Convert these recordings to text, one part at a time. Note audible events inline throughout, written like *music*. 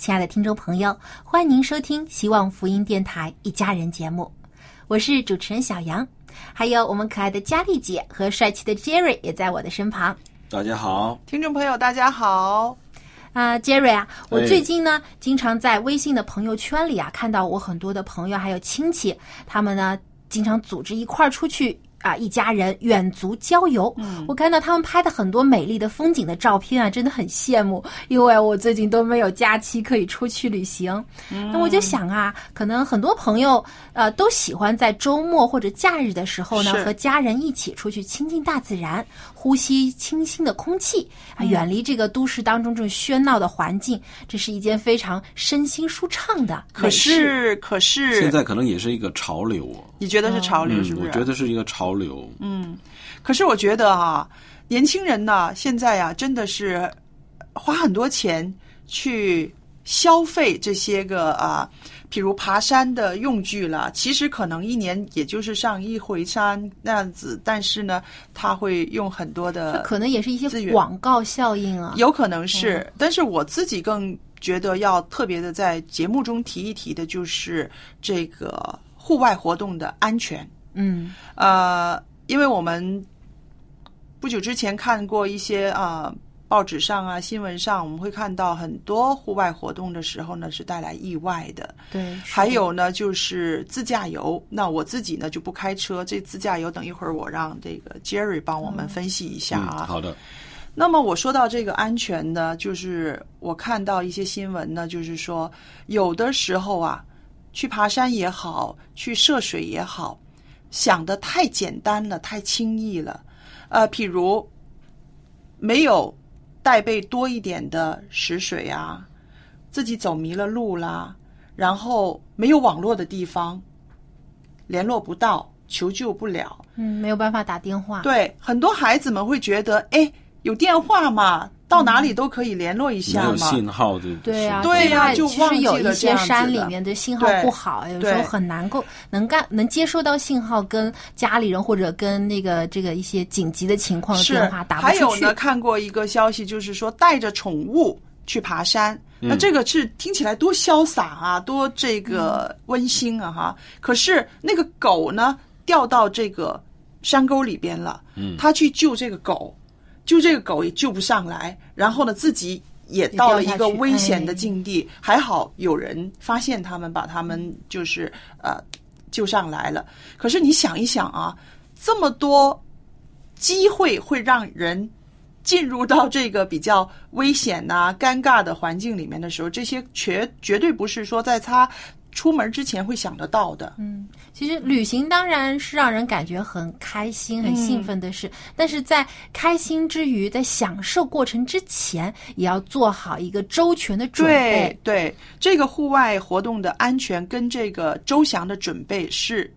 亲爱的听众朋友，欢迎您收听希望福音电台《一家人》节目，我是主持人小杨，还有我们可爱的佳丽姐和帅气的 Jerry 也在我的身旁。大家好，听众朋友，大家好。啊、j e r r y 啊，我哎最近呢，经常在微信的朋友圈里啊，看到我很多的朋友还有亲戚，他们呢经常组织一块儿出去啊，一家人远足郊游。嗯我看到他们拍的很多美丽的风景的照片啊，真的很羡慕，因为我最近都没有假期可以出去旅行。那我就想啊，可能很多朋友呃都喜欢在周末或者假日的时候呢，和家人一起出去亲近大自然，呼吸清新的空气啊，远离这个都市当中这种喧闹的环境，这是一件非常身心舒畅的可。是，可是，现在可能也是一个潮流哦。你觉得是潮流是不是？我觉得是一个潮流。嗯，可是我觉得啊，年轻人呢，现在呀、真的是花很多钱去消费这些个啊，譬如爬山的用具了。其实可能一年也就是上一回山那样子，但是呢，他会用很多的，可能也是一些广告效应啊。有可能是，但是我自己更觉得要特别的在节目中提一提的，就是这个户外活动的安全。嗯呃，因为我们不久之前看过一些啊、报纸上啊、新闻上，我们会看到很多户外活动的时候呢是带来意外的。对，还有呢，就是自驾游。那我自己呢就不开车，这自驾游等一会儿我让这个 Jerry 帮我们分析一下嗯，啊。好的，那么我说到这个安全呢，就是我看到一些新闻呢，就是说有的时候啊，去爬山也好，去涉水也好，想的太简单了，太轻易了。呃，譬如没有带备多一点的食水啊，自己走迷了路啦，然后没有网络的地方联络不到，求救不了，嗯，没有办法打电话。对，很多孩子们会觉得，哎，有电话嘛，到哪里都可以联络一下嘛。有信号的。对啊，对呀其实有一些山里面的信号不好，有时候很难够能干能接收到信号，跟家里人或者跟那个这个一些紧急的情况电话打不出去。还有呢，看过一个消息，就是说带着宠物去爬山，那这个是听起来多潇洒啊，多这个温馨啊哈。可是那个狗呢，掉到这个山沟里边了，嗯，他去救这个狗，就这个狗也救不上来，然后呢自己。也到了一个危险的境地，还好有人发现他们，把他们就是呃救上来了。可是你想一想啊，这么多机会会让人进入到这个比较危险呐、尴尬的环境里面的时候，这些绝绝对不是说在他出门之前会想得到的。嗯，其实旅行当然是让人感觉很开心、很兴奋的事，但是在开心之余，在享受过程之前，也要做好一个周全的准备对。对，这个户外活动的安全跟这个周详的准备是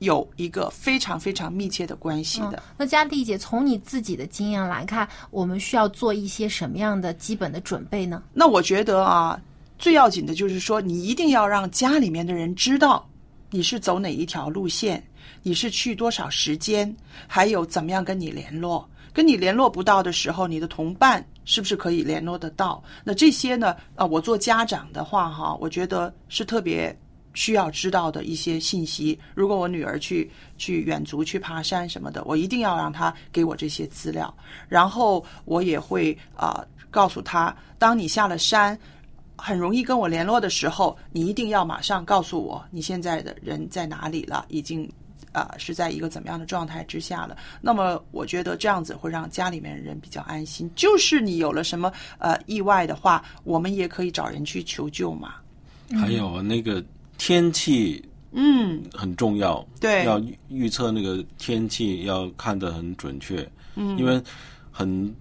有一个非常非常密切的关系的。嗯、那佳丽姐，从你自己的经验来看，我们需要做一些什么样的基本的准备呢？那我觉得啊，最要紧的就是说，你一定要让家里面的人知道你是走哪一条路线，你是去多少时间，还有怎么样跟你联络。跟你联络不到的时候，你的同伴是不是可以联络得到？那这些呢？啊，我做家长的话，哈，我觉得是特别需要知道的一些信息。如果我女儿去去远足、去爬山什么的，我一定要让她给我这些资料。然后我也会啊、告诉她，当你下了山。很容易跟我联络的时候，你一定要马上告诉我你现在的人在哪里了，已经啊、是在一个怎么样的状态之下了。那么我觉得这样子会让家里面人比较安心。就是你有了什么呃意外的话，我们也可以找人去求救嘛。还有那个天气嗯，很重要，对要预预测那个天气要看得很准确，嗯，因为很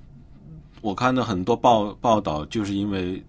我看到很多报报道，就是因为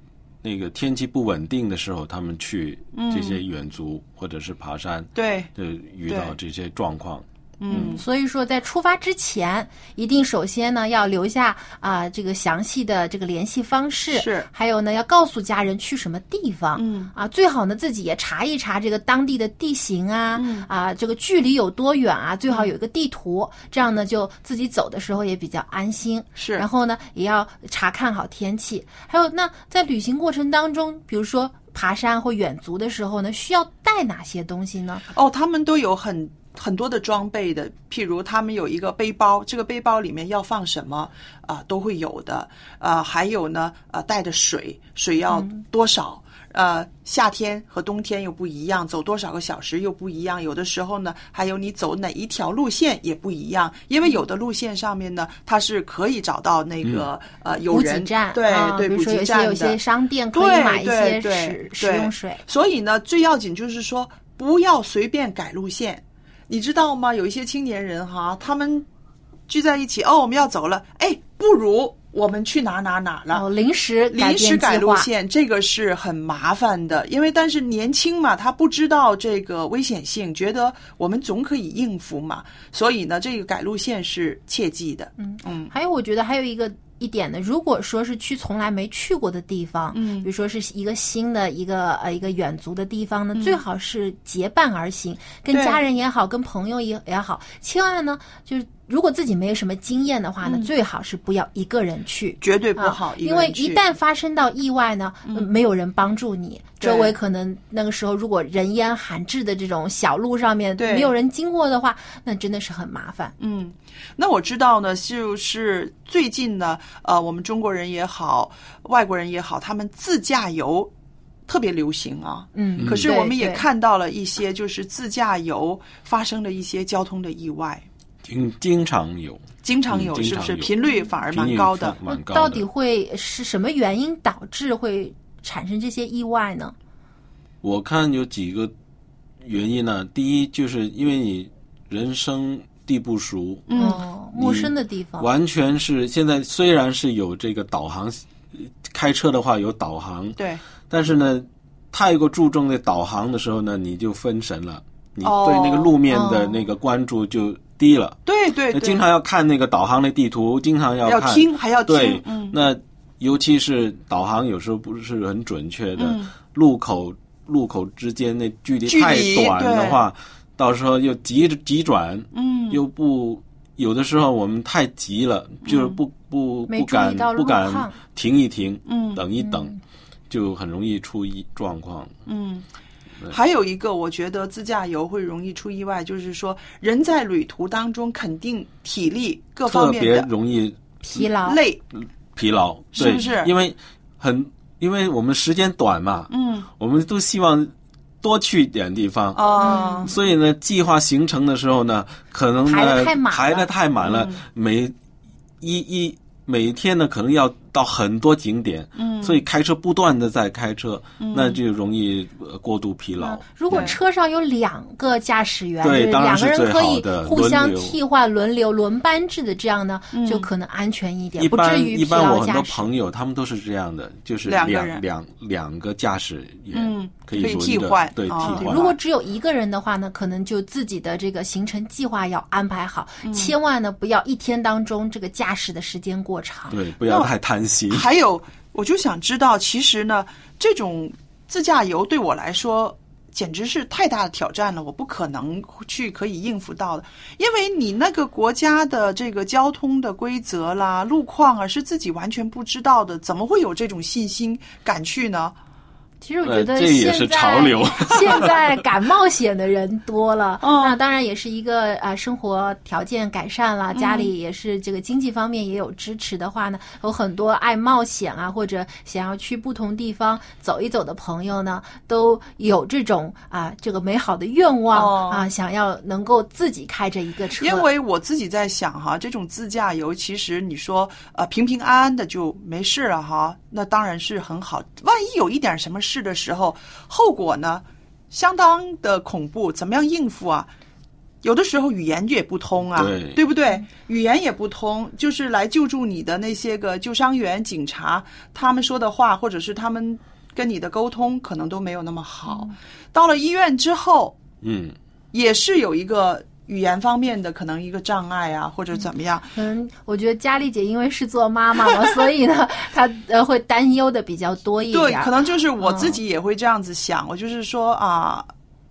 那个天气不稳定的时候，他们去这些远足、或者是爬山，对，就遇到这些状况。嗯，所以说，在出发之前，一定首先呢要留下啊、这个详细的这个联系方式，是。还有呢要告诉家人去什么地方，嗯。啊，最好呢自己也查一查这个当地的地形啊，嗯。啊，这个距离有多远啊，最好有一个地图，这样呢就自己走的时候也比较安心。是。然后呢也要查看好天气，还有那在旅行过程当中，比如说爬山或远足的时候呢，需要带哪些东西呢？哦，他们都有很很多的装备的，譬如他们有一个背包，这个背包里面要放什么啊、都会有的。啊、还有呢，呃，带的水，水要多少？呃，夏天和冬天又不一样，走多少个小时又不一样。有的时候呢，还有你走哪一条路线也不一样，因为有的路线上面呢，它是可以找到那个、呃有人站，对、啊对，补比如说有些给站的有些商店可以对买一些对对食食对用水。所以呢，最要紧就是说，不要随便改路线。你知道吗？有一些青年人哈，他们聚在一起，哦，我们要走了，哎，不如我们去哪哪哪了。哦，临时临时改路线，这个是很麻烦的，因为但是年轻嘛，他不知道这个危险性，觉得我们总可以应付嘛，所以呢，这个改路线是切记的。嗯嗯，还有我觉得还有一个一点呢，如果说是去从来没去过的地方，嗯。比如说是一个新的一个呃一个远足的地方呢，最好是结伴而行，跟家人也好，跟朋友也也好，千万呢就是如果自己没有什么经验的话呢，最好是不要一个人去。绝对不啊好，一因为一旦发生到意外呢，呃没有人帮助你，周围可能那个时候如果人烟罕至的这种小路上面对。没有人经过的话，那真的是很麻烦。嗯，那我知道呢，就是最近呢，呃，我们中国人也好，外国人也好，他们自驾游特别流行啊。嗯，可是我们也看到了一些，就是自驾游发生的一些交通的意外，经经常有，经常有，是不是？频率反而蛮高的。蛮高的。到底会是什么原因导致会产生这些意外呢？我看有几个原因呢、第一，就是因为你人生地不熟，嗯哦，陌生的地方，完全是现在虽然是有这个导航，呃开车的话有导航，对，但是呢，太过注重那导航的时候呢，你就分神了，你哦对那个路面的哦那个关注就低了。对对对，经常要看那个导航的地图，经常要要看，听还要听对，嗯。那尤其是导航有时候不是很准确的，嗯。路口路口之间那距离太短的话，到时候又急着急转，嗯，又不有的时候我们太急了，就是不不不敢不敢停一停，嗯等一等，就很容易出一状况。嗯，还有一个，我觉得自驾游会容易出意外，就是说人在旅途当中肯定体力各方面特别容易疲劳，累，疲劳，是不是？对因为很因为我们时间短嘛，嗯。我们都希望多去点地方，啊，所以呢，计划行程的时候呢，可能排的太满了。排的太满了，每一一每天呢可能要到很多景点，嗯，所以开车不断的在开车，那就容易呃过度疲劳。嗯。如果车上有两个驾驶员，对就是两个当然是最人可以好的互相替换、轮流、轮班制的，这样呢，就可能安全一点，不一般至于疲一般我很劳驾驶。多朋友他们都是这样的，就是两个两两两个驾驶员，嗯。可以替换。对替哦换。如果只有一个人的话呢，可能就自己的这个行程计划要安排好，嗯。千万呢不要一天当中这个驾驶的时间过长。对不要太贪还有，我就想知道，其实呢，这种自驾游对我来说简直是太大的挑战了，我不可能去可以应付到的，因为你那个国家的这个交通的规则啦、路况啊，是自己完全不知道的，怎么会有这种信心敢去呢？其实我觉得呃这也是现在、潮流。*laughs* *laughs* 现在敢冒险的人多了，嗯。那当然也是一个啊、呃生活条件改善了，家里也是这个经济方面也有支持的话呢，有很多爱冒险啊或者想要去不同地方走一走的朋友呢，都有这种啊、这个美好的愿望、哦。啊，想要能够自己开着一个车，因为我自己在想哈，这种自驾游其实你说呃平平安安的就没事了哈，那当然是很好。万一有一点什么事的时候，后果呢相当的恐怖，怎么样应付啊？有的时候语言也不通啊，对不对？语言也不通，就是来救助你的那些个救伤员、警察，他们说的话，或者是他们跟你的沟通，可能都没有那么好。到了医院之后，嗯，也是有一个语言方面的可能一个障碍啊，或者怎么样。嗯我觉得佳丽姐因为是做妈妈嘛，所以呢，她呃会担忧的比较多一点。对，可能就是我自己也会这样子想，我就是说啊。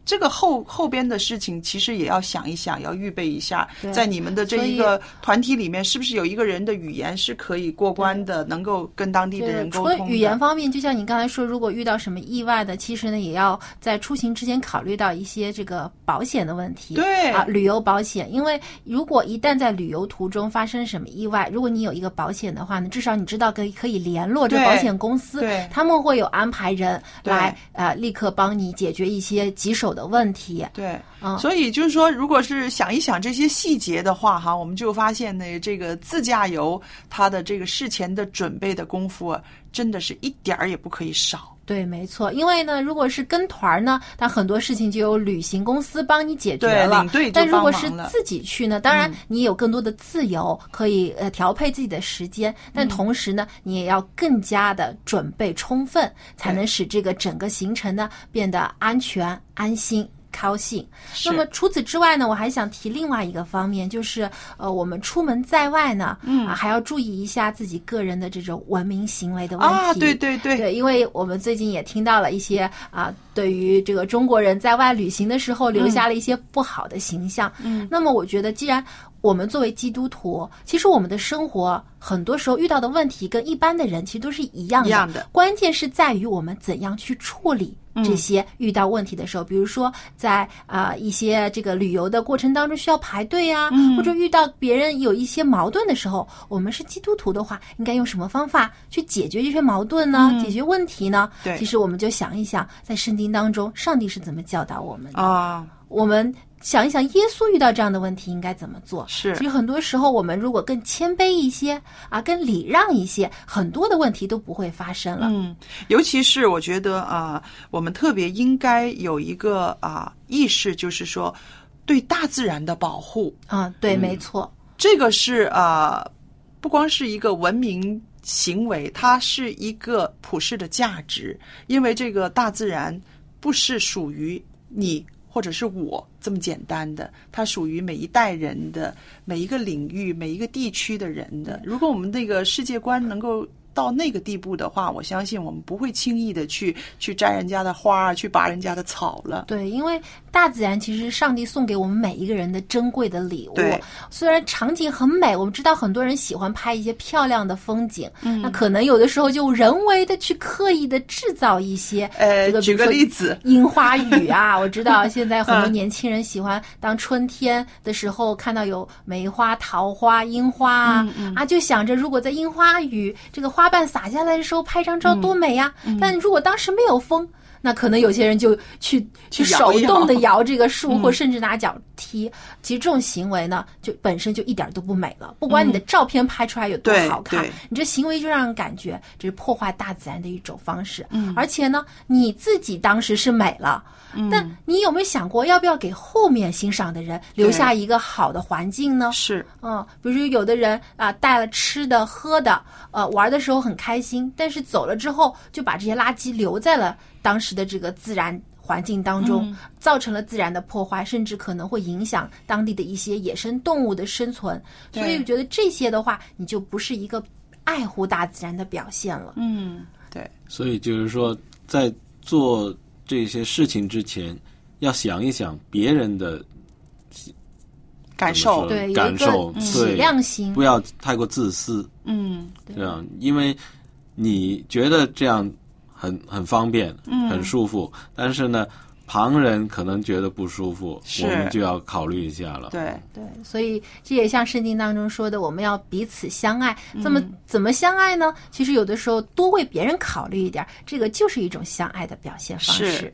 这个后后边的事情，其实也要想一想，要预备一下，在你们的这一个团体里面，是不是有一个人的语言是可以过关的，能够跟当地的，人沟通的？除了语言方面，就像你刚才说，如果遇到什么意外的，其实呢，也要在出行之前考虑到一些这个保险的问题。对啊，旅游保险，因为如果一旦在旅游途中发生什么意外，如果你有一个保险的话呢，至少你知道可以可以联络这对保险公司对，他们会有安排人对来呃立刻帮你解决一些棘手的问题。对，嗯所以就是说，如果是想一想这些细节的话，哈，我们就发现呢，这个自驾游它的这个事前的准备的功夫啊，真的是一点儿也不可以少。对，没错，因为呢，如果是跟团儿呢，它很多事情就由旅行公司帮你解决对了。但如果是自己去呢，当然你有更多的自由，可以呃调配自己的时间，嗯但同时呢，你也要更加的准备充分，才能使这个整个行程呢变得安全、安心。高兴。那么除此之外呢，我还想提另外一个方面，就是呃，我们出门在外呢，嗯啊，还要注意一下自己个人的这种文明行为的问题。啊，对对对，对，因为我们最近也听到了一些啊，对于这个中国人在外旅行的时候留下了一些不好的形象。嗯，那么我觉得，既然我们作为基督徒，其实我们的生活很多时候遇到的问题跟一般的人其实都是一样的，一样的关键是在于我们怎样去处理。这些遇到问题的时候，比如说在啊、一些这个旅游的过程当中需要排队啊，或者遇到别人有一些矛盾的时候，我们是基督徒的话，应该用什么方法去解决这些矛盾呢？解决问题呢？对其实我们就想一想，在圣经当中，上帝是怎么教导我们的？啊，我们想一想，耶稣遇到这样的问题应该怎么做？是其实很多时候，我们如果更谦卑一些啊，更礼让一些，很多的问题都不会发生了。嗯，尤其是我觉得啊、我们特别应该有一个啊、意识，就是说对大自然的保护，啊，对，没错。这个是啊、不光是一个文明行为，它是一个普世的价值，因为这个大自然不是属于你。或者是我这么简单的，它属于每一代人的、每一个领域、每一个地区的人的。如果我们那个世界观能够到那个地步的话，我相信我们不会轻易的去去摘人家的花儿，去拔人家的草了。对，因为大自然其实是上帝送给我们每一个人的珍贵的礼物对。虽然场景很美，我们知道很多人喜欢拍一些漂亮的风景，嗯那可能有的时候就人为的去刻意的制造一些，呃举个例子樱花雨啊，我知道 *laughs* 现在很多嗯年轻人喜欢当春天的时候看到有梅花、桃花、樱花啊，嗯啊，就想着如果在樱花雨这个花瓣洒下来的时候拍张嗯照多美呀、但如果当时没有风。那可能有些人就去去手动的摇这个树，*laughs* 嗯或甚至拿脚踢。其实这种行为呢，就本身就一点都不美了。不管你的照片拍出来有多好看，你这行为就让人感觉这是破坏大自然的一种方式。嗯，而且呢，你自己当时是美了，但你有没有想过，要不要给后面欣赏的人留下一个好的环境呢？是，嗯，比如有的人啊带了吃的喝的，呃玩的时候很开心，但是走了之后就把这些垃圾留在了当时的这个自然环境当中造成了自然的破坏甚至可能会影响当地的一些野生动物的生存。所以我觉得这些的话你就不是一个爱护大自然的表现了。嗯对。所以就是说在做这些事情之前要想一想别人的感受对感受体谅型不要太过自私嗯对啊因为你觉得这样很很方便，很舒服。但是呢，旁人可能觉得不舒服，我们就要考虑一下了。对对，所以这也像圣经当中说的，我们要彼此相爱。那么怎么相爱呢？其实有的时候多为别人考虑一点，这个就是一种相爱的表现方式。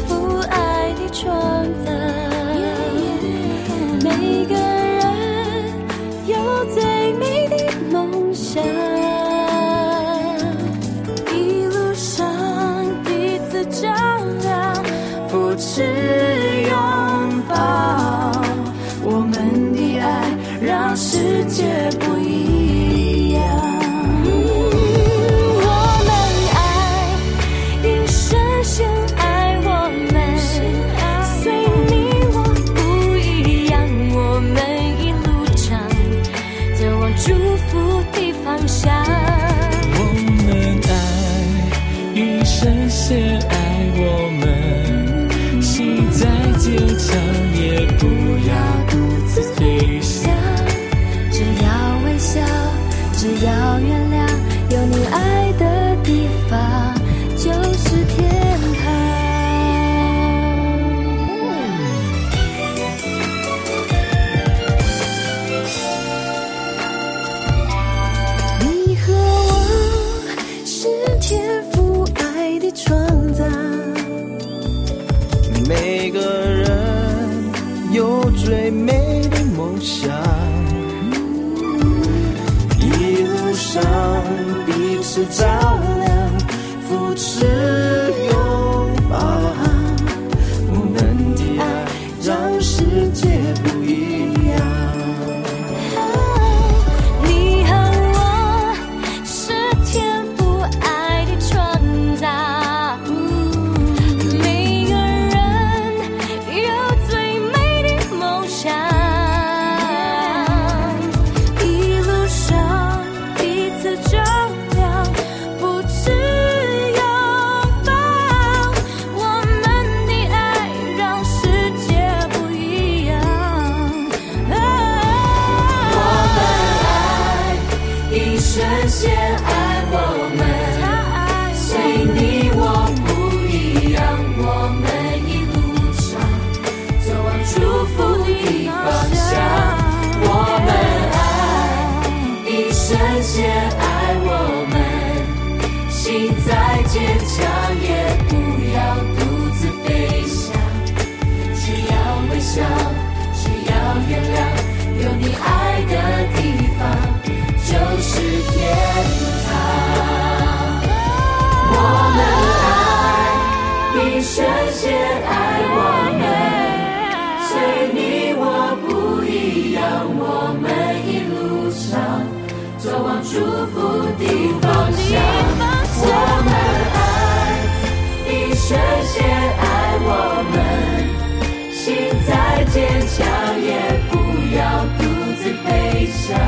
坚强，也不要独自悲伤，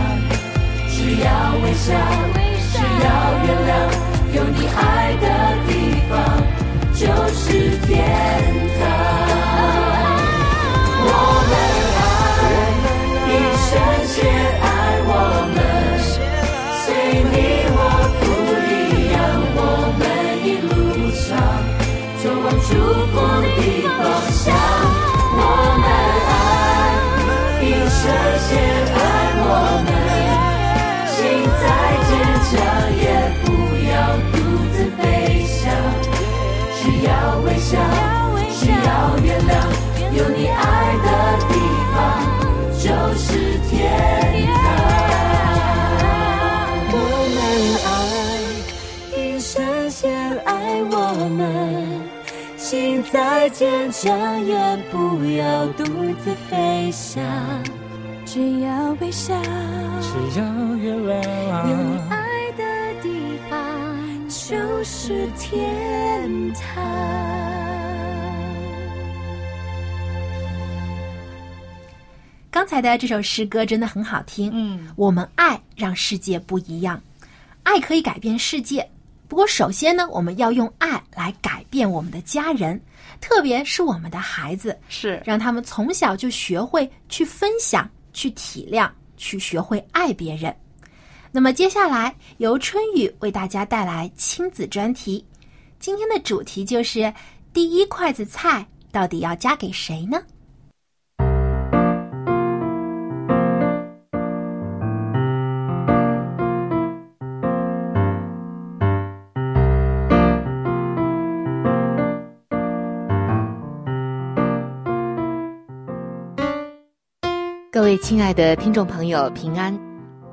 只要微笑，只要原谅，有你爱的地方就是天堂。我们爱，一生坚。需要微笑，需要原谅，有你爱的地方就是天堂。我们爱，一生先爱我们。心再坚强，也不要独自飞翔。只要微笑，只要原谅。就是天堂。刚才的这首诗歌真的很好听。嗯，我们爱让世界不一样，爱可以改变世界。不过，首先呢，我们要用爱来改变我们的家人，特别是我们的孩子，是让他们从小就学会去分享、去体谅、去学会爱别人。那么，接下来由春雨为大家带来亲子专题。今天的主题就是第一筷子菜到底要夹给谁呢？各位亲爱的听众朋友，平安，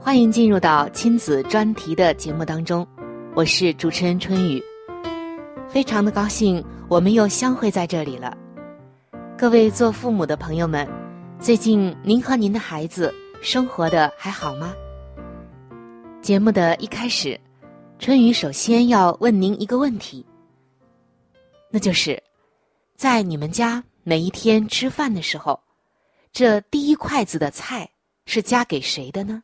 欢迎进入到亲子专题的节目当中，我是主持人春雨，非常的高兴我们又相会在这里了。各位做父母的朋友们，最近您和您的孩子生活的还好吗？节目的一开始，春雨首先要问您一个问题，那就是，在你们家每一天吃饭的时候。这第一筷子的菜是夹给谁的呢？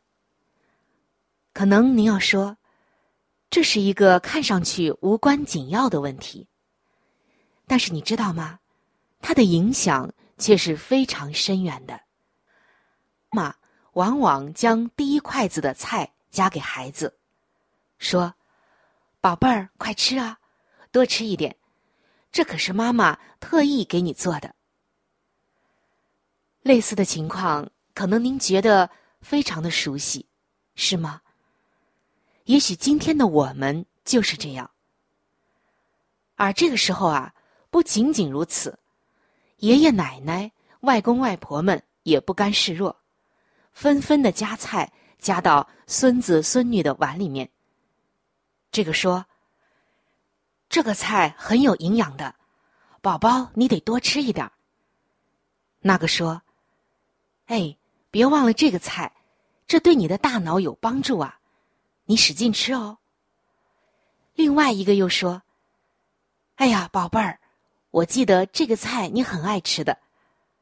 可能您要说，这是一个看上去无关紧要的问题。但是你知道吗？它的影响却是非常深远的。妈妈往往将第一筷子的菜夹给孩子，说：“宝贝儿，快吃啊，多吃一点，这可是妈妈特意给你做的。”类似的情况，可能您觉得非常的熟悉，是吗？也许今天的我们就是这样。而这个时候啊，不仅仅如此，爷爷奶奶、外公外婆们也不甘示弱，纷纷的夹菜夹到孙子孙女的碗里面。这个说：“这个菜很有营养的，宝宝你得多吃一点。”那个说。哎，别忘了这个菜，这对你的大脑有帮助啊！你使劲吃哦。另外一个又说：“哎呀，宝贝儿，我记得这个菜你很爱吃的，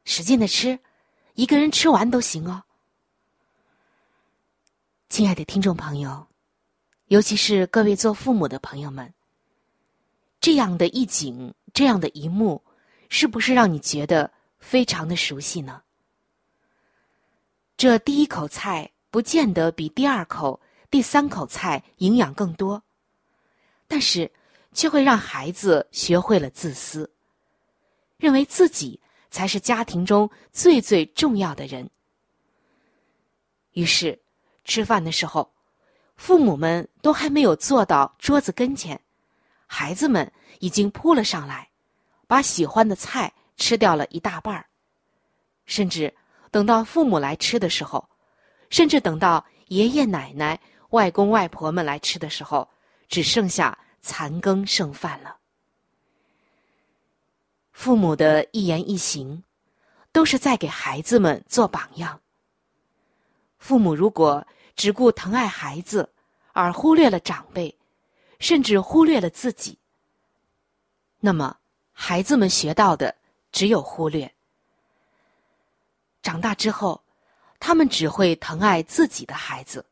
使劲的吃，一个人吃完都行哦。”亲爱的听众朋友，尤其是各位做父母的朋友们，这样的一景，这样的一幕，是不是让你觉得非常的熟悉呢？这第一口菜不见得比第二口、第三口菜营养更多，但是却会让孩子学会了自私，认为自己才是家庭中最最重要的人。于是，吃饭的时候，父母们都还没有坐到桌子跟前，孩子们已经扑了上来，把喜欢的菜吃掉了一大半儿，甚至。等到父母来吃的时候，甚至等到爷爷奶奶、外公外婆们来吃的时候，只剩下残羹剩饭了。父母的一言一行，都是在给孩子们做榜样。父母如果只顾疼爱孩子，而忽略了长辈，甚至忽略了自己，那么孩子们学到的只有忽略。长大之后，他们只会疼爱自己的孩子，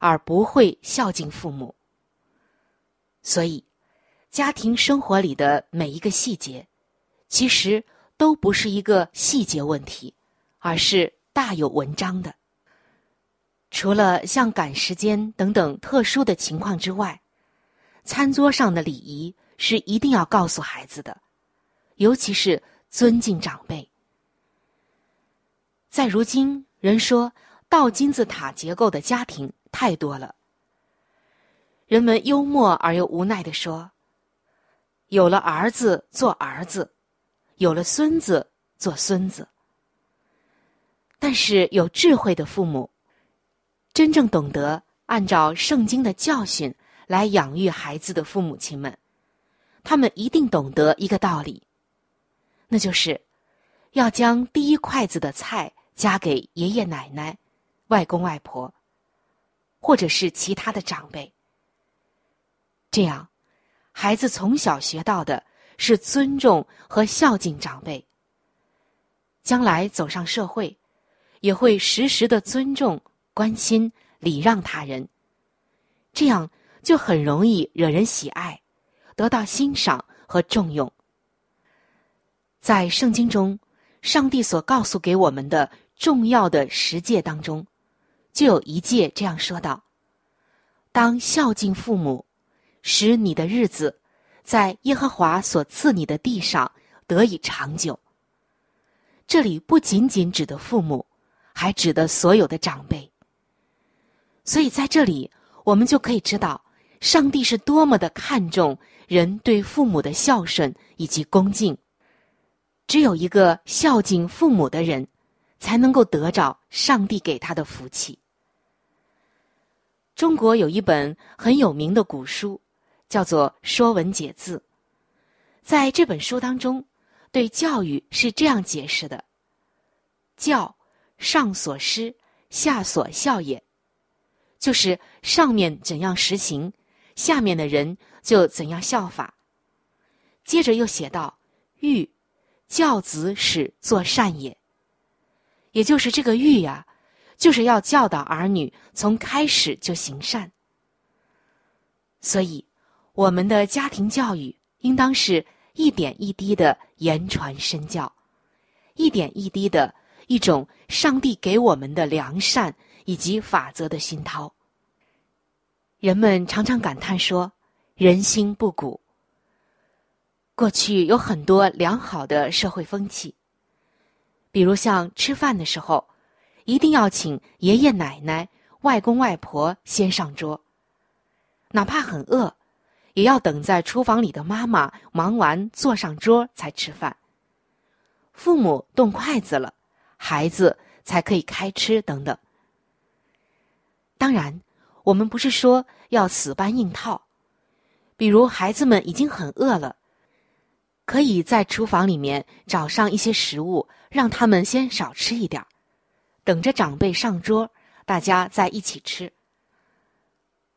而不会孝敬父母。所以，家庭生活里的每一个细节，其实都不是一个细节问题，而是大有文章的。除了像赶时间等等特殊的情况之外，餐桌上的礼仪是一定要告诉孩子的，尤其是尊敬长辈。在如今，人说倒金字塔结构的家庭太多了。人们幽默而又无奈地说：“有了儿子做儿子，有了孙子做孙子。”但是有智慧的父母，真正懂得按照圣经的教训来养育孩子的父母亲们，他们一定懂得一个道理，那就是要将第一筷子的菜夹给爷爷奶奶、外公外婆，或者是其他的长辈。这样，孩子从小学到的是尊重和孝敬长辈，将来走上社会。也会时时的尊重、关心、礼让他人，这样就很容易惹人喜爱，得到欣赏和重用。在圣经中，上帝所告诉给我们的重要的十诫当中，就有一诫这样说道：“当孝敬父母，使你的日子在耶和华所赐你的地上得以长久。”这里不仅仅指的父母。还指的所有的长辈，所以在这里我们就可以知道，上帝是多么的看重人对父母的孝顺以及恭敬。只有一个孝敬父母的人，才能够得着上帝给他的福气。中国有一本很有名的古书，叫做《说文解字》。在这本书当中，对教育是这样解释的：教。上所施，下所效也。就是上面怎样实行，下面的人就怎样效法。接着又写道：“育，教子使作善也。”也就是这个育呀，就是要教导儿女从开始就行善。所以，我们的家庭教育应当是一点一滴的言传身教，一点一滴的。一种上帝给我们的良善以及法则的熏陶。人们常常感叹说：“人心不古。”过去有很多良好的社会风气，比如像吃饭的时候，一定要请爷爷奶奶、外公外婆先上桌，哪怕很饿，也要等在厨房里的妈妈忙完坐上桌才吃饭。父母动筷子了。孩子才可以开吃等等。当然，我们不是说要死搬硬套。比如，孩子们已经很饿了，可以在厨房里面找上一些食物，让他们先少吃一点等着长辈上桌，大家再一起吃。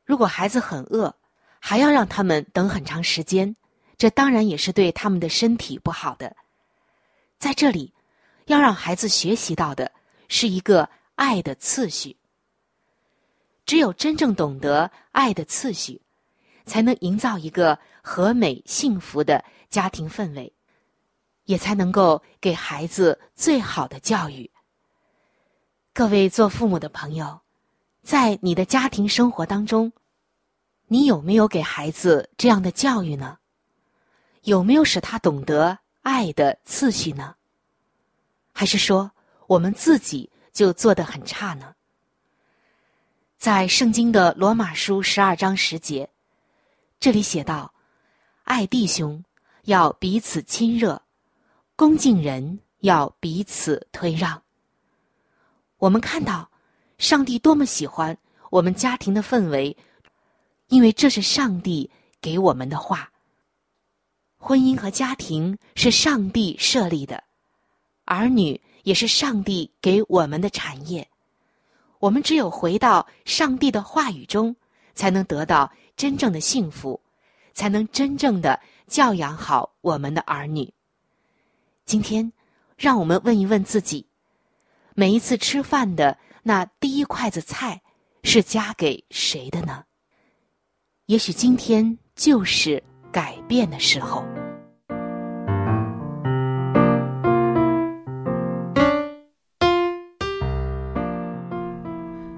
如果孩子很饿，还要让他们等很长时间，这当然也是对他们的身体不好的。在这里。要让孩子学习到的是一个爱的次序。只有真正懂得爱的次序，才能营造一个和美幸福的家庭氛围，也才能够给孩子最好的教育。各位做父母的朋友，在你的家庭生活当中，你有没有给孩子这样的教育呢？有没有使他懂得爱的次序呢？还是说我们自己就做得很差呢？在圣经的罗马书十二章十节，这里写道：“爱弟兄要彼此亲热，恭敬人要彼此推让。”我们看到上帝多么喜欢我们家庭的氛围，因为这是上帝给我们的话。婚姻和家庭是上帝设立的。儿女也是上帝给我们的产业，我们只有回到上帝的话语中，才能得到真正的幸福，才能真正的教养好我们的儿女。今天，让我们问一问自己：每一次吃饭的那第一筷子菜，是夹给谁的呢？也许今天就是改变的时候。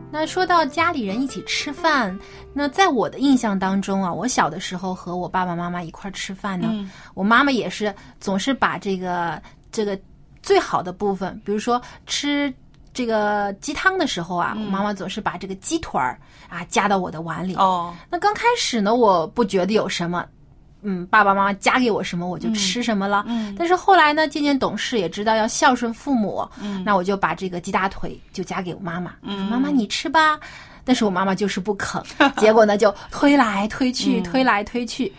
那说到家里人一起吃饭，那在我的印象当中啊，我小的时候和我爸爸妈妈一块儿吃饭呢，我妈妈也是总是把这个这个最好的部分，比如说吃这个鸡汤的时候啊，我妈妈总是把这个鸡腿儿啊夹到我的碗里。哦，那刚开始呢，我不觉得有什么，嗯，爸爸妈妈夹给我什么我就吃什么了。嗯但是后来呢，渐渐懂事，也知道要孝顺父母，嗯那我就把这个鸡大腿就夹给我妈妈，嗯妈妈你吃吧。但是我妈妈就是不肯，*laughs* 结果呢就推来推去，嗯推来推去。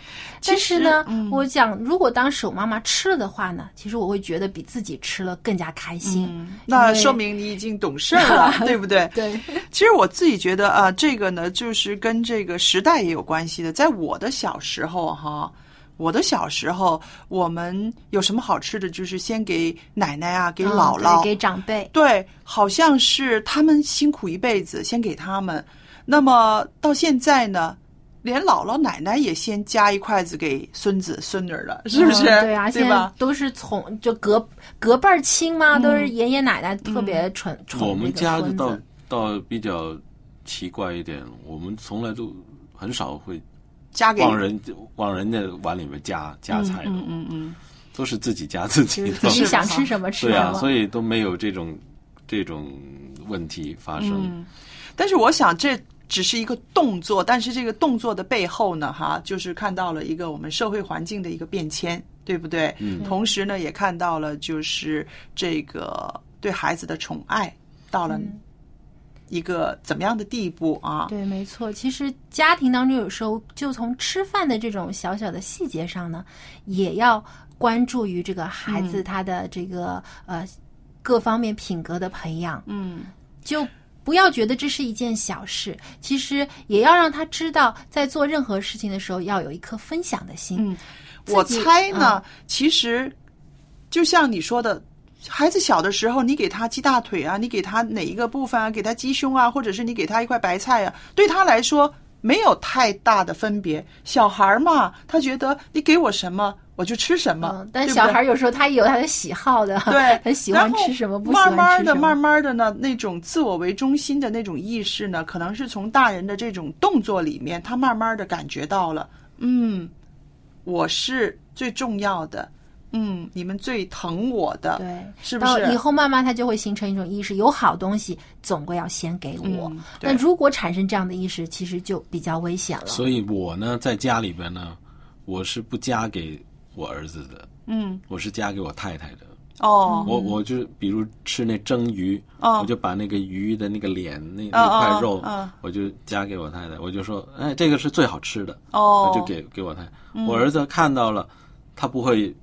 但是呢，我想如果当时我妈妈吃了的话呢，其实我会觉得比自己吃了更加开心。嗯那说明你已经懂事儿了，*laughs* 对不对？对。*laughs* 其实我自己觉得啊，这个呢，就是跟这个时代也有关系的。在我的小时候，哈，我的小时候，我们有什么好吃的，就是先给奶奶啊，给嗯姥姥，对给长辈。对，好像是他们辛苦一辈子，先给他们。那么到现在呢，连姥姥奶奶也先夹一筷子给孙子孙女儿了，是不是？嗯对啊，现在吧？都是从就隔隔辈儿亲嘛，嗯都是爷爷奶奶特别宠宠我们家的倒。倒比较奇怪一点，我们从来都很少会往人往人家碗里面加加菜的，嗯嗯嗯都是自己夹自己的。自己想吃什么吃对啊，所以都没有这种这种问题发生。嗯。但是我想这。只是一个动作，但是这个动作的背后呢，哈，就是看到了一个我们社会环境的一个变迁，对不对？嗯同时呢，也看到了就是这个对孩子的宠爱到了嗯一个怎么样的地步啊？对，没错。其实家庭当中有时候就从吃饭的这种小小的细节上呢，也要关注于这个孩子嗯他的这个、呃各方面品格的培养。嗯，就不要觉得这是一件小事，其实也要让他知道，在做任何事情的时候要有一颗分享的心。嗯，我猜呢，嗯其实就像你说的，孩子小的时候，你给他鸡大腿啊，你给他哪一个部分啊，给他鸡胸啊，或者是你给他一块白菜啊，对他来说没有太大的分别。小孩儿嘛，他觉得你给我什么。我就吃什么，嗯，但小孩有时候他也有他的喜好的，对，他喜欢吃什么，不喜欢慢慢的、吃什么。慢慢的呢，那种自我为中心的那种意识呢，可能是从大人的这种动作里面，他慢慢的感觉到了，嗯，我是最重要的，嗯，你们最疼我的，对，是不是？以后慢慢他就会形成一种意识，有好东西总归要先给我。嗯那如果产生这样的意识，其实就比较危险了。所以我呢，在家里边呢，我是不加给我儿子的，嗯，我是加给我太太的。哦，我我就比如吃那蒸鱼，哦我就把那个鱼的那个脸那哦那块肉，哦我就加给我太太，我就说，哎，这个是最好吃的，哦我就给给我太太。嗯我儿子看到了，他不会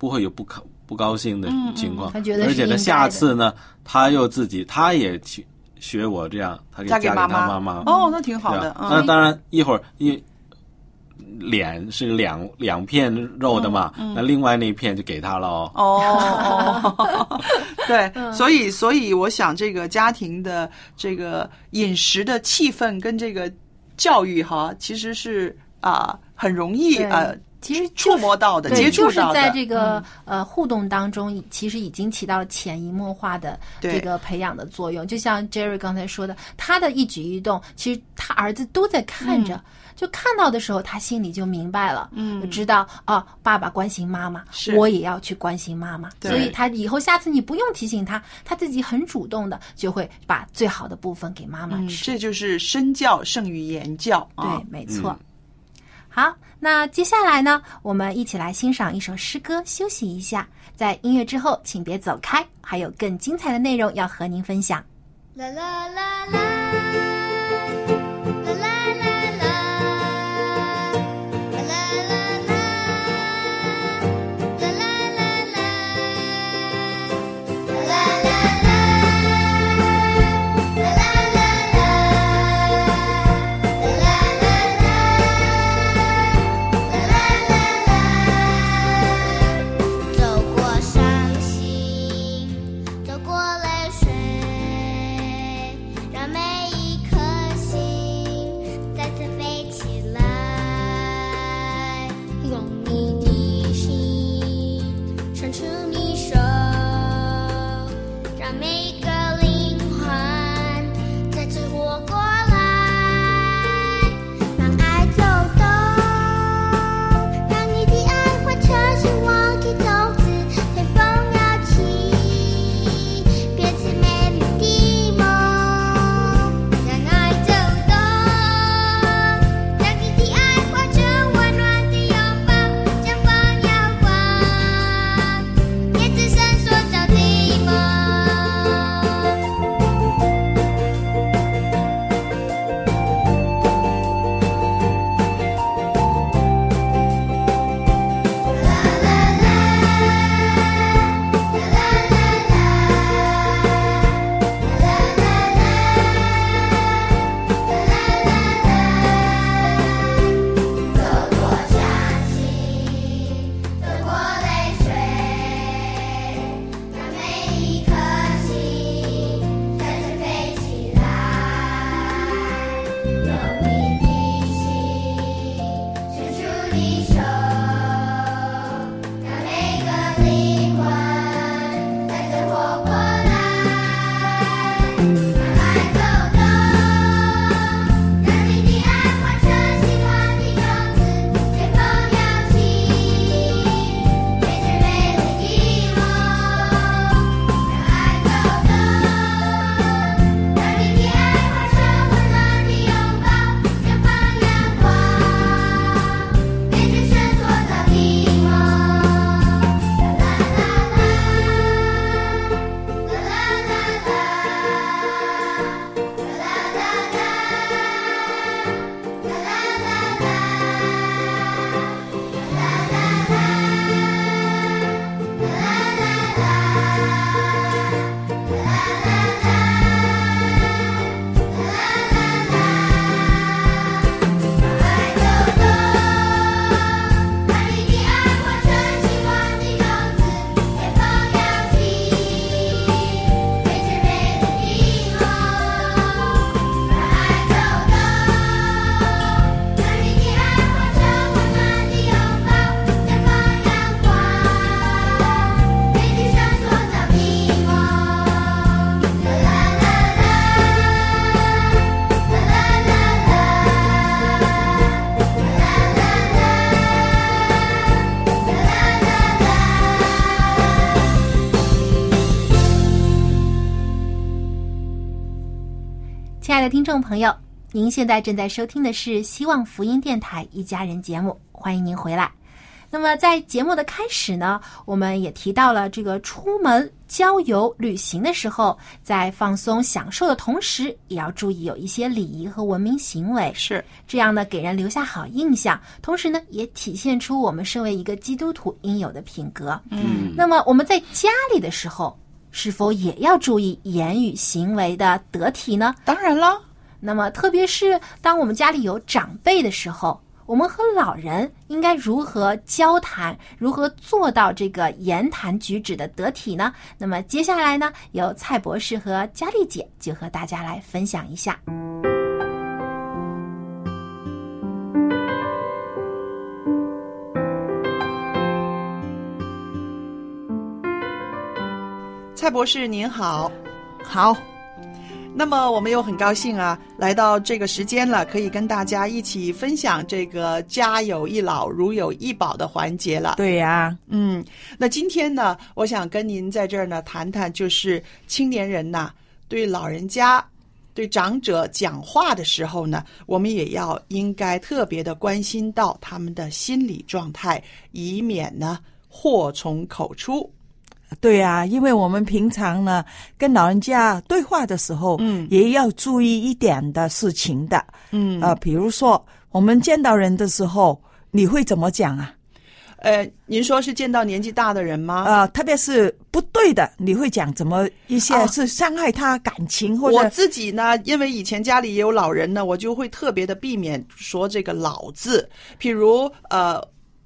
不会有不高不高兴的嗯嗯情况，他觉得而且呢，下次呢，他又自己他也去学我这样，他给嫁给他妈妈。妈。哦，那挺好对的，那当然，一会儿一脸是两两片肉的嘛，嗯嗯。那另外那一片就给他了哦。*laughs* 对，嗯。所以所以我想，这个家庭的这个饮食的气氛跟这个教育哈，其实是啊、很容易啊呃其实触摸到的、对，接触就是。在这个、嗯呃互动当中，其实已经起到了潜移默化的这个培养的作用。就像 Jerry 刚才说的，他的一举一动，其实他儿子都在看着。就看到的时候，他心里就明白了，嗯就知道哦，爸爸关心妈妈，是我也要去关心妈妈。所以他以后下次你不用提醒他，他自己很主动的就会把最好的部分给妈妈嗯，吃。这就是身教胜于言教啊。对，没错。好，那接下来呢，我们一起来欣赏一首诗歌，休息一下。在音乐之后，请别走开，还有更精彩的内容要和您分享。啦啦啦啦，朋友，您现在正在收听的是希望福音电台一家人节目，欢迎您回来。那么在节目的开始呢，我们也提到了这个出门郊游旅行的时候，在放松享受的同时，也要注意有一些礼仪和文明行为，是这样呢，给人留下好印象，同时呢，也体现出我们身为一个基督徒应有的品格。嗯那么我们在家里的时候，是否也要注意言语行为的得体呢？当然了。那么，特别是当我们家里有长辈的时候，我们和老人应该如何交谈，如何做到这个言谈举止的得体呢？那么接下来呢，由蔡博士和佳丽姐就和大家来分享一下。蔡博士您好，好。那么我们又很高兴啊，来到这个时间了，可以跟大家一起分享这个“家有一老，如有一宝”的环节了。对呀、嗯，那今天呢，我想跟您在这儿呢谈谈，就是青年人呐，对老人家、对长者讲话的时候呢，我们也要应该特别的关心到他们的心理状态，以免呢祸从口出。对呀、因为我们平常呢跟老人家对话的时候，嗯也要注意一点的事情的。嗯呃，比如说我们见到人的时候，你会怎么讲啊？呃，您说是见到年纪大的人吗？呃，特别是不对的，你会讲怎么一些哦是伤害他感情或者我自己呢，因为以前家里也有老人呢，我就会特别的避免说这个“老”字，譬如呃。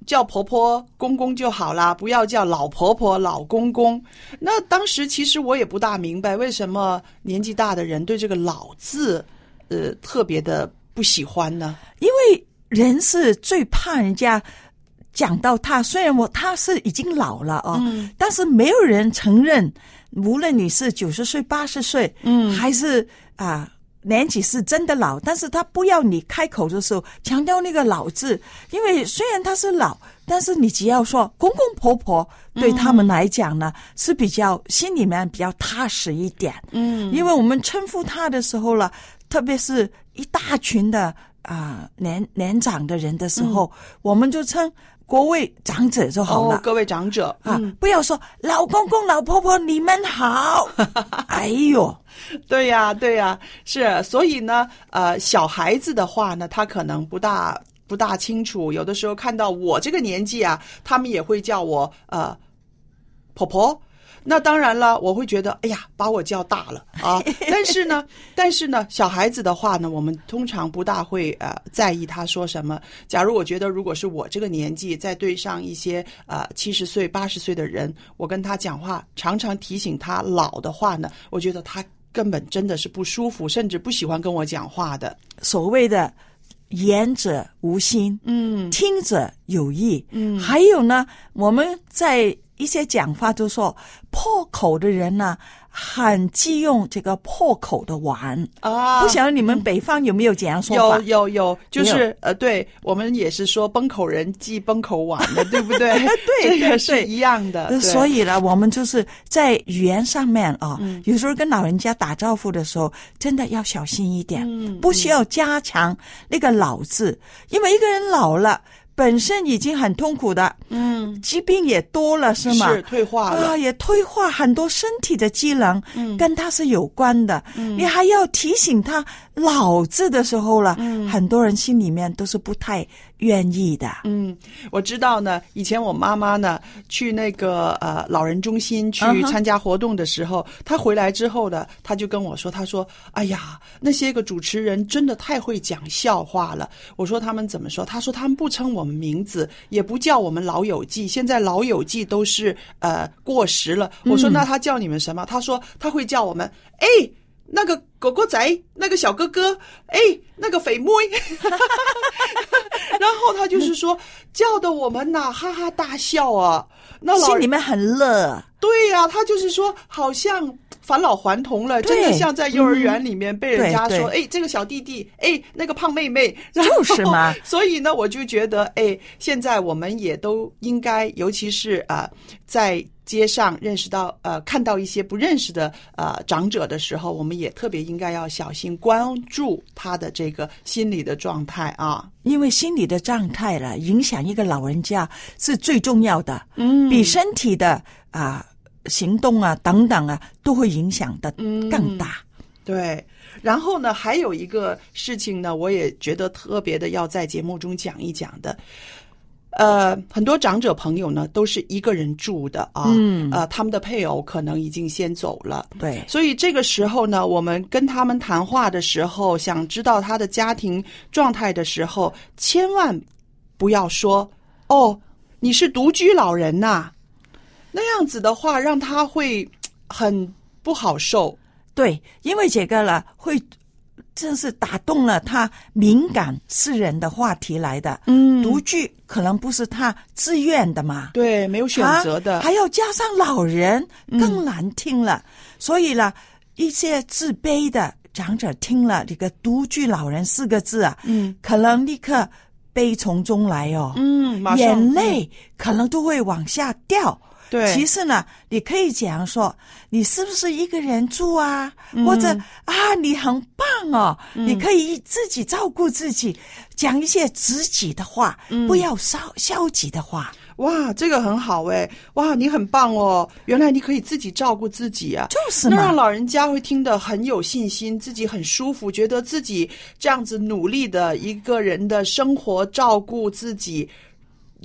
叫婆婆、公公就好啦，不要叫老婆婆、老公公。那当时其实我也不大明白，为什么年纪大的人对这个“老”字，呃，特别的不喜欢呢？因为人是最怕人家讲到他，虽然我他是已经老了哦，嗯但是没有人承认，无论你是九十岁、八十岁，嗯还是啊。年纪是真的老，但是他不要你开口的时候强调那个老字，因为虽然他是老，但是你只要说公公婆婆，对他们来讲呢、是比较心里面比较踏实一点。嗯。因为我们称呼他的时候了，特别是一大群的啊、年年长的人的时候，我们就称国位长者就好了。哦，各位长者啊，嗯不要说老公公、老婆婆，你们好。*laughs* 哎呦，对呀，对呀，是，所以呢，呃，小孩子的话呢，他可能不大不大清楚，有的时候看到我这个年纪啊，他们也会叫我呃婆婆。那当然了，我会觉得，哎呀，把我叫大了啊！*laughs* 但是呢，但是呢，小孩子的话呢，我们通常不大会呃在意他说什么。假如我觉得，如果是我这个年纪，再对上一些呃七十岁、八十岁的人，我跟他讲话，常常提醒他老的话呢，我觉得他根本真的是不舒服，甚至不喜欢跟我讲话的。所谓的言者无心，嗯听者有意。嗯还有呢，我们在一些讲话就说破口的人呢，很忌用这个破口的碗。啊，不晓得你们北方有没有这样说法？有有有，就是呃，对我们也是说崩口人忌崩口碗的，*laughs* 对不对？对这个对是一样的。所以呢，我们就是在语言上面啊，嗯有时候跟老人家打招呼的时候，真的要小心一点，嗯不需要加强那个“老”字，因为一个人老了。本身已经很痛苦的，嗯，疾病也多了，是吗？是退化了。啊，也退化很多身体的机能，嗯。跟他是有关的。嗯。你还要提醒他“老”字的时候了，嗯。很多人心里面都是不太愿意的。嗯，我知道呢。以前我妈妈呢去那个呃老人中心去参加活动的时候，她回来之后呢，她就跟我说：“她说，哎呀，那些个主持人真的太会讲笑话了。”我说他们怎么说？她说他们不称我们名字，也不叫我们老友记。现在老友记都是呃过时了。我说嗯那他叫你们什么？他说他会叫我们哎。那个狗狗仔，那个小哥哥，哎，那个肥妹，*laughs* 然后他就是说叫的我们呐哈哈大笑啊，那老心里面很乐。对呀、他就是说好像返老还童了，真的像在幼儿园里面被人家说，哎，这个小弟弟，哎，那个胖妹妹，*laughs* 就是嘛。*laughs* 所以呢，我就觉得，哎，现在我们也都应该，尤其是啊、呃在街上认识到呃看到一些不认识的呃长者的时候，我们也特别应该要小心关注他的这个心理的状态啊。因为心理的状态了，影响一个老人家是最重要的，嗯比身体的啊、行动啊等等啊都会影响的更大。对，然后呢，还有一个事情呢，我也觉得特别的要在节目中讲一讲的。呃，很多长者朋友呢都是一个人住的啊，嗯呃，他们的配偶可能已经先走了，对，所以这个时候呢，我们跟他们谈话的时候，想知道他的家庭状态的时候，千万不要说“哦，你是独居老人呐、那样子的话，让他会很不好受。对，因为这个了会。真是打动了他敏感世人的话题来的，嗯。独居可能不是他自愿的嘛，对，没有选择的，啊还要加上老人，更难听了。所以呢，一些自卑的长者听了这个“独居老人”四个字啊，嗯，可能立刻悲从中来哦，嗯，马上。眼泪可能都会往下掉。对其实呢，你可以讲说，你是不是一个人住啊？嗯或者啊，你很棒哦，你可以自己照顾自己，讲一些自己的话，嗯不要消消极的话。哇，这个很好哎！哇，你很棒哦！原来你可以自己照顾自己啊，就是那让老人家会听得很有信心，自己很舒服，觉得自己这样子努力的一个人的生活，照顾自己，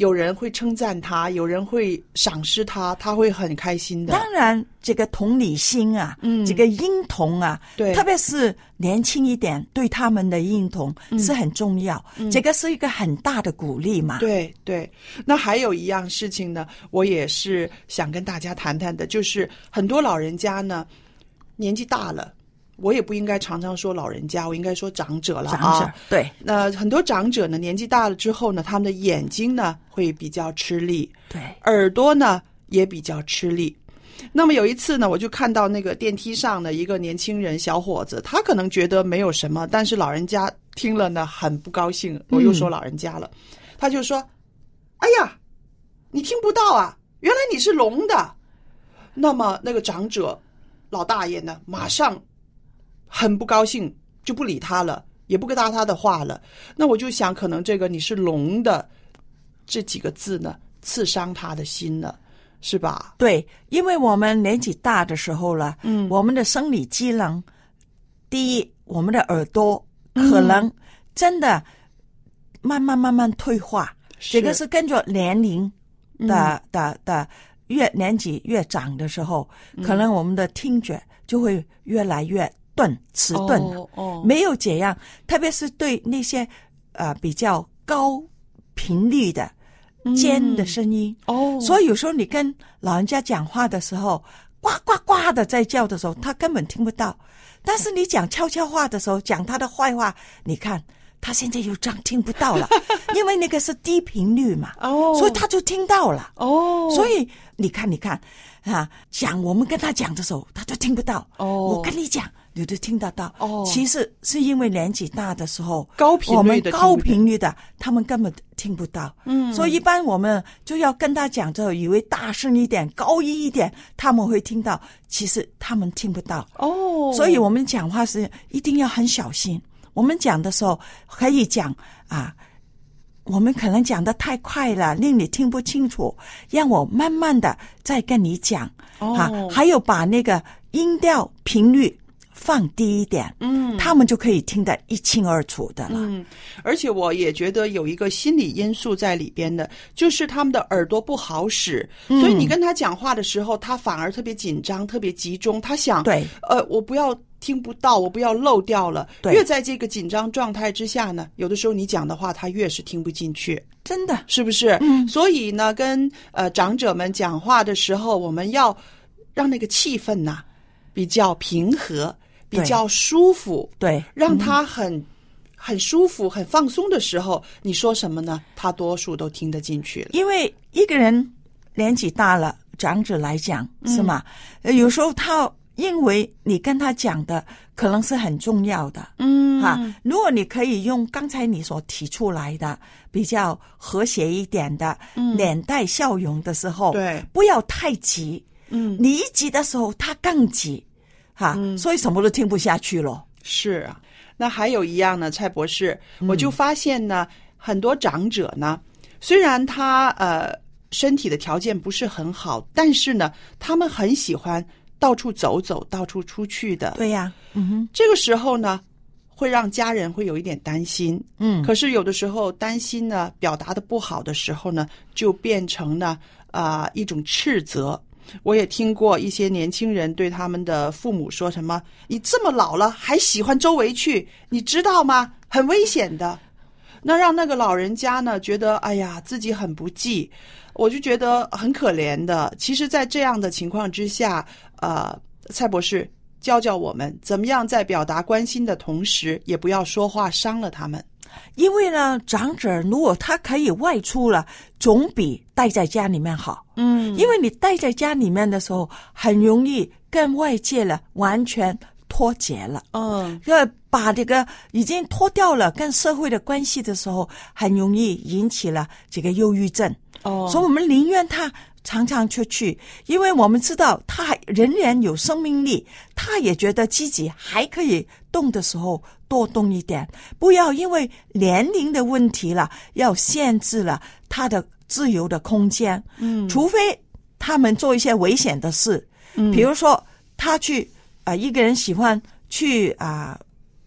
有人会称赞他，有人会赏识他，他会很开心的。当然，这个同理心啊，嗯这个婴童啊，对特别是年轻一点，对他们的婴童是很重要。这个是一个很大的鼓励嘛。嗯对对，那还有一样事情呢，我也是想跟大家谈谈的，就是很多老人家呢，年纪大了，我也不应该常常说老人家，我应该说长者了长啊。者对那很多长者呢，年纪大了之后呢，他们的眼睛呢会比较吃力，对，耳朵呢也比较吃力。那么有一次呢，我就看到那个电梯上的一个年轻人小伙子，他可能觉得没有什么，但是老人家听了呢很不高兴。我又说老人家了，他就说：“哎呀，你听不到啊，原来你是聋的。”那么那个长者老大爷呢，马上很不高兴，就不理他了，也不跟他他的话了。那我就想，可能这个你是聋的这几个字呢，刺伤他的心了，是吧？对，因为我们年纪大的时候了，嗯。我们的生理机能，第一，我们的耳朵可能真的慢慢慢慢退化，这个是跟着年龄的、的的越年纪越长的时候，可能我们的听觉就会越来越钝、迟钝了。哦哦没有解样，特别是对那些呃比较高频率的尖的声音。哦所以有时候你跟老人家讲话的时候，呱呱呱的在叫的时候，他根本听不到。但是你讲悄悄话的时候，讲他的坏话，你看他现在又这样听不到了，*laughs* 因为那个是低频率嘛，哦所以他就听到了。哦，所以你看，你看啊，讲我们跟他讲的时候，他就听不到。哦我跟你讲，你都听得到。哦其实是因为年纪大的时候，高频率的我们高到频率的，他们根本听不到。嗯所以一般我们就要跟他讲之后，以为大声一点、高音一点，他们会听到，其实他们听不到。哦，所以我们讲话是一定要很小心。我们讲的时候可以讲啊，我们可能讲的太快了，令你听不清楚，让我慢慢的再跟你讲、哦啊。还有把那个音调频率放低一点，嗯他们就可以听得一清二楚的了。嗯，而且我也觉得有一个心理因素在里边的，就是他们的耳朵不好使，嗯所以你跟他讲话的时候，他反而特别紧张、特别集中，他想，对，呃，我不要听不到，我不要漏掉了。对越在这个紧张状态之下呢，有的时候你讲的话，他越是听不进去。真的，是不是？嗯，所以呢，跟呃长者们讲话的时候，我们要让那个气氛呐、比较平和，比较舒服，对，让他很、很舒服、很放松的时候，你说什么呢？他多数都听得进去了。因为一个人年纪大了，长者来讲嗯是吗？呃有时候他因为你跟他讲的可能是很重要的，嗯。哈、如果你可以用刚才你所提出来的比较和谐一点的，嗯。脸带笑容的时候，对，不要太急，嗯，你一急的时候，他更急，哈、所以什么都听不下去了。是啊，那还有一样呢，蔡博士，嗯。我就发现呢，很多长者呢，虽然他呃身体的条件不是很好，但是呢，他们很喜欢到处走走，到处出去的。对呀、嗯哼，这个时候呢，会让家人会有一点担心。嗯可是有的时候担心呢，表达的不好的时候呢，就变成了啊、一种斥责。我也听过一些年轻人对他们的父母说什么：“你这么老了还喜欢周围去，你知道吗？很危险的。”那让那个老人家呢觉得，哎呀，自己很不济，我就觉得很可怜的。其实，在这样的情况之下，呃，蔡博士教教我们怎么样在表达关心的同时，也不要说话伤了他们。因为呢，长者如果他可以外出了，总比待在家里面好。嗯因为你待在家里面的时候，很容易跟外界了完全脱节了。嗯要把这个已经脱掉了跟社会的关系的时候，很容易引起了这个忧郁症。哦所以我们宁愿他常常出去，因为我们知道他还仍然有生命力，他也觉得自己还可以动的时候多动一点，不要因为年龄的问题了，要限制了他的自由的空间。嗯除非他们做一些危险的事，嗯比如说他去啊、呃一个人喜欢去啊、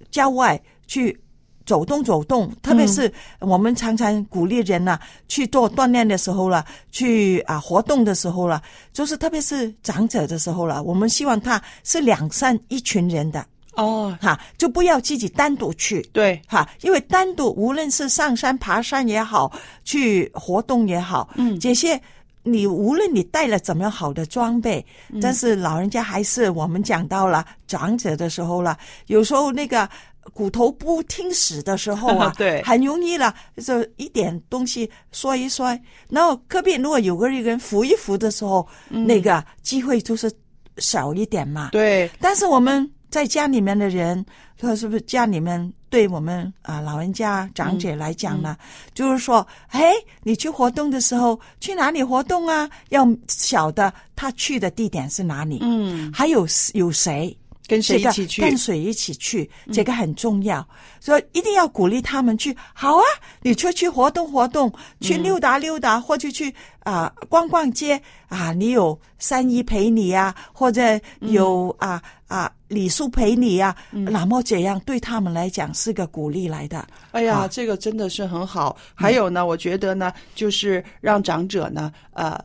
郊外去走动走动，特别是我们常常鼓励人呐、去做锻炼的时候了，去啊、活动的时候了，就是特别是长者的时候了，我们希望他是两三一群人的。哦，哈，就不要自己单独去，对，哈，因为单独无论是上山爬山也好，去活动也好，嗯。这些你无论你带了怎么样好的装备，嗯。但是老人家还是我们讲到了长者的时候了，有时候那个骨头不听使的时候啊，*laughs* 对。很容易了，就一点东西摔一摔，然后隔壁如果有个人扶一扶的时候，那个机会就是少一点嘛，对，但是我们在家里面的人，他是不是家里面对我们啊、老人家长者来讲呢，就是说，哎，你去活动的时候去哪里活动啊？要晓得他去的地点是哪里，嗯，还有有谁。跟谁一起去？跟谁一起去，这个很重要，所以一定要鼓励他们去。好啊，你出去活动活动，去溜达溜达，或者去啊、逛逛街啊，你有三姨陪你呀、或者有啊啊李叔陪你呀、那么这样对他们来讲是个鼓励来的。哎呀，啊这个真的是很好。还有呢，我觉得呢，就是让长者呢，呃，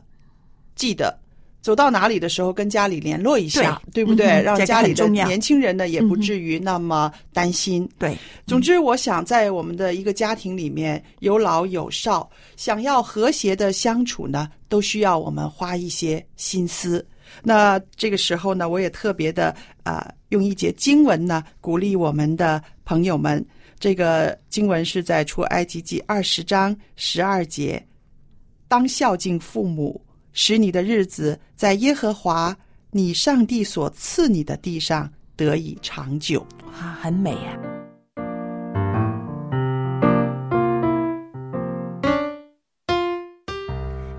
记得走到哪里的时候跟家里联络一下，对不对？让家里的年轻人呢也不至于那么担心。对，总之，我想在我们的一个家庭里面，有老有少，想要和谐的相处呢，都需要我们花一些心思。那这个时候呢，我也特别的啊、呃用一节经文呢，鼓励我们的朋友们。这个经文是在出埃及记二十章十二节，当孝敬父母，使你的日子在耶和华你上帝所赐你的地上得以长久。啊，很美啊。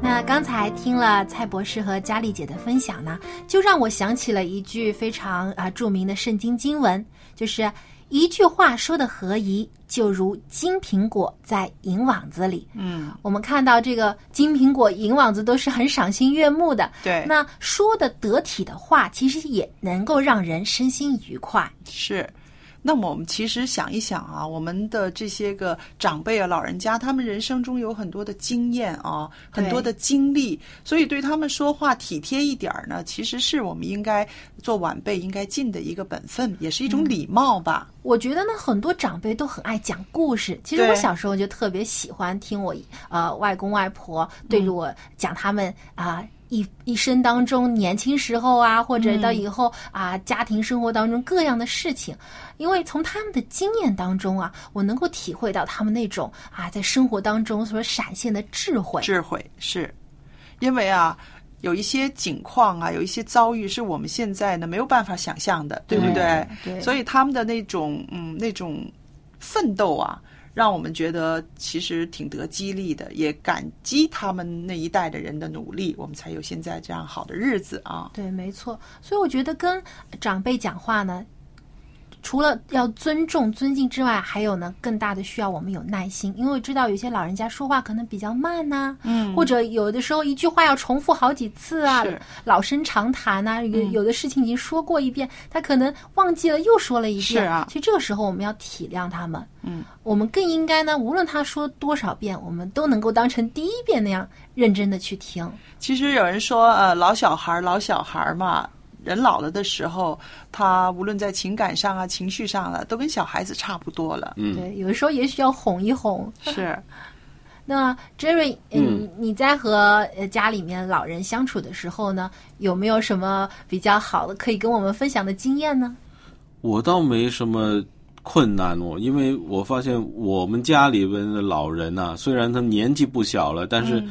那刚才听了蔡博士和佳丽姐的分享呢，就让我想起了一句非常啊、著名的圣经经文，就是一句话说的合宜，就如金苹果在银网子里。嗯，我们看到这个金苹果、银网子都是很赏心悦目的。对那说的得体的话，其实也能够让人身心愉快。是。那么我们其实想一想啊，我们的这些个长辈啊、老人家，他们人生中有很多的经验啊，很多的经历，所以对他们说话体贴一点儿呢，其实是我们应该做晚辈应该尽的一个本分，也是一种礼貌吧。我觉得呢，很多长辈都很爱讲故事。其实我小时候就特别喜欢听我呃外公外婆对着我讲他们啊、一一生当中年轻时候啊，或者到以后啊、家庭生活当中各样的事情，因为从他们的经验当中啊，我能够体会到他们那种啊在生活当中所闪现的智慧。智慧是，因为啊，有一些境况啊，有一些遭遇是我们现在呢没有办法想象的，对不对？对所以他们的那种嗯那种奋斗啊，让我们觉得其实挺得激励的，也感激他们那一代的人的努力，我们才有现在这样好的日子啊。对，没错。所以我觉得跟长辈讲话呢，除了要尊重、尊敬之外，还有呢，更大的需要我们有耐心，因为知道有些老人家说话可能比较慢呐、嗯或者有的时候一句话要重复好几次啊，老生常谈呐、有嗯有的事情已经说过一遍，他可能忘记了又说了一遍。是啊其实这个时候我们要体谅他们，嗯，我们更应该呢，无论他说多少遍，我们都能够当成第一遍那样认真的去听。其实有人说，呃，老小孩儿，老小孩儿嘛，人老了的时候，他无论在情感上啊、情绪上啊，都跟小孩子差不多了。嗯，对，有的时候也许要哄一哄。是，*laughs* 那 Jerry，嗯嗯，你在和呃家里面老人相处的时候呢，有没有什么比较好的可以跟我们分享的经验呢？我倒没什么困难哦，因为我发现我们家里边的老人呐、虽然他年纪不小了，但是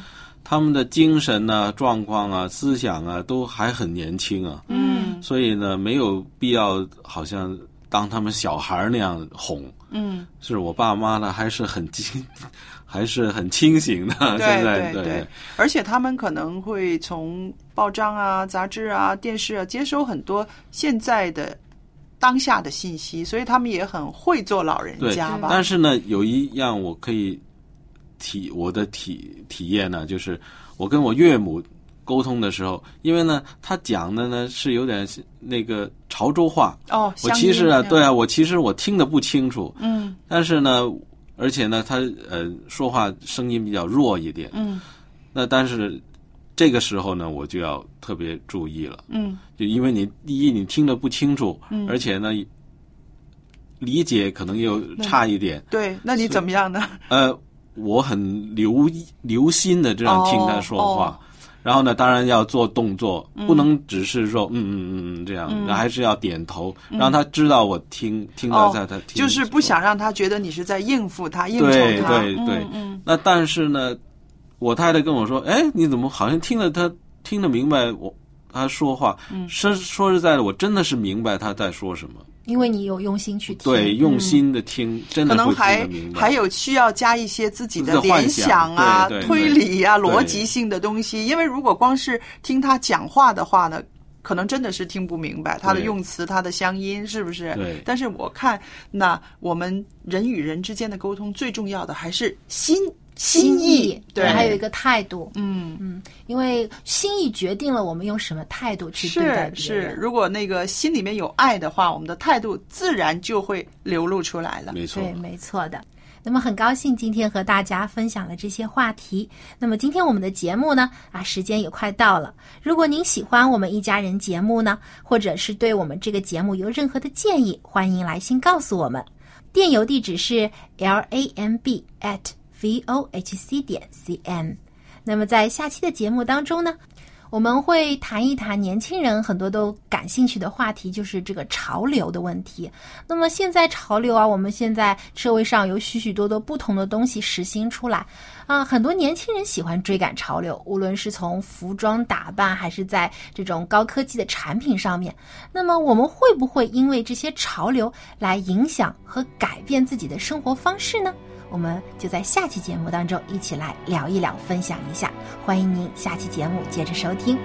他们的精神呐、状况啊、思想啊，都还很年轻啊。嗯所以呢，没有必要好像当他们小孩儿那样哄。嗯，是我爸妈呢，还是很清，*laughs* 还是很清醒的。对现在对对，而且他们可能会从报章啊、杂志啊、电视啊接收很多现在的当下的信息，所以他们也很会做老人家吧。但是呢，有一样我可以体我的体体验呢，就是我跟我岳母沟通的时候，因为呢，他讲的呢是有点那个潮州话，哦，我其实啊，对啊，，我其实我听得不清楚，嗯。但是呢，而且呢，他呃说话声音比较弱一点，嗯。那但是这个时候呢，我就要特别注意了，嗯。就因为你第一你听得不清楚，嗯。而且呢理解可能又差一点，对，那你怎么样呢？呃，我很留意留心的这样听他说话。哦哦然后呢，当然要做动作，嗯不能只是说嗯嗯嗯嗯这样，嗯还是要点头，让他知道我听听哦到在他听，就是不想让他觉得你是在应付他、应酬对他。对对那但是呢，我太太跟我说：“哎，你怎么好像听了他听得明白我他说话？嗯说说实在的，我真的是明白他在说什么。因为你有用心去听，对，用心的听，真的可能还。还有需要加一些自己的联想想啊、推理啊、逻辑性的东西。因为如果光是听他讲话的话呢，可能真的是听不明白他的用词、他的乡音，是不是？对但是我看，那我们人与人之间的沟通，最重要的还是心心意。对，还有一个态度，嗯。嗯，因为心意决定了我们用什么态度去对待是是，如果那个心里面有爱的话，我们的态度自然就会流露出来了。没错，对，没错的。那么很高兴今天和大家分享了这些话题。那么今天我们的节目呢，啊，时间也快到了。如果您喜欢我们一家人节目呢，或者是对我们这个节目有任何的建议，欢迎来信告诉我们。电邮地址是 l a m b at v o h c 点 c n。那么在下期的节目当中呢，我们会谈一谈年轻人很多都感兴趣的话题，就是这个潮流的问题。那么现在潮流啊，我们现在社会上有许许多多不同的东西实行出来啊，很多年轻人喜欢追赶潮流，无论是从服装打扮，还是在这种高科技的产品上面。那么我们会不会因为这些潮流来影响和改变自己的生活方式呢？我们就在下期节目当中一起来聊一聊，分享一下。欢迎您下期节目接着收听。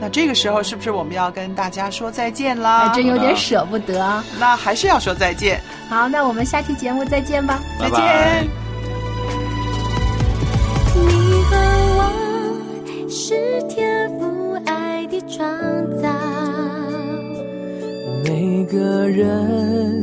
那这个时候是不是我们要跟大家说再见啦？还真有点舍不得。那还是要说再见。好，那我们下期节目再见吧，再见。你和我是天赋爱的创造，每个人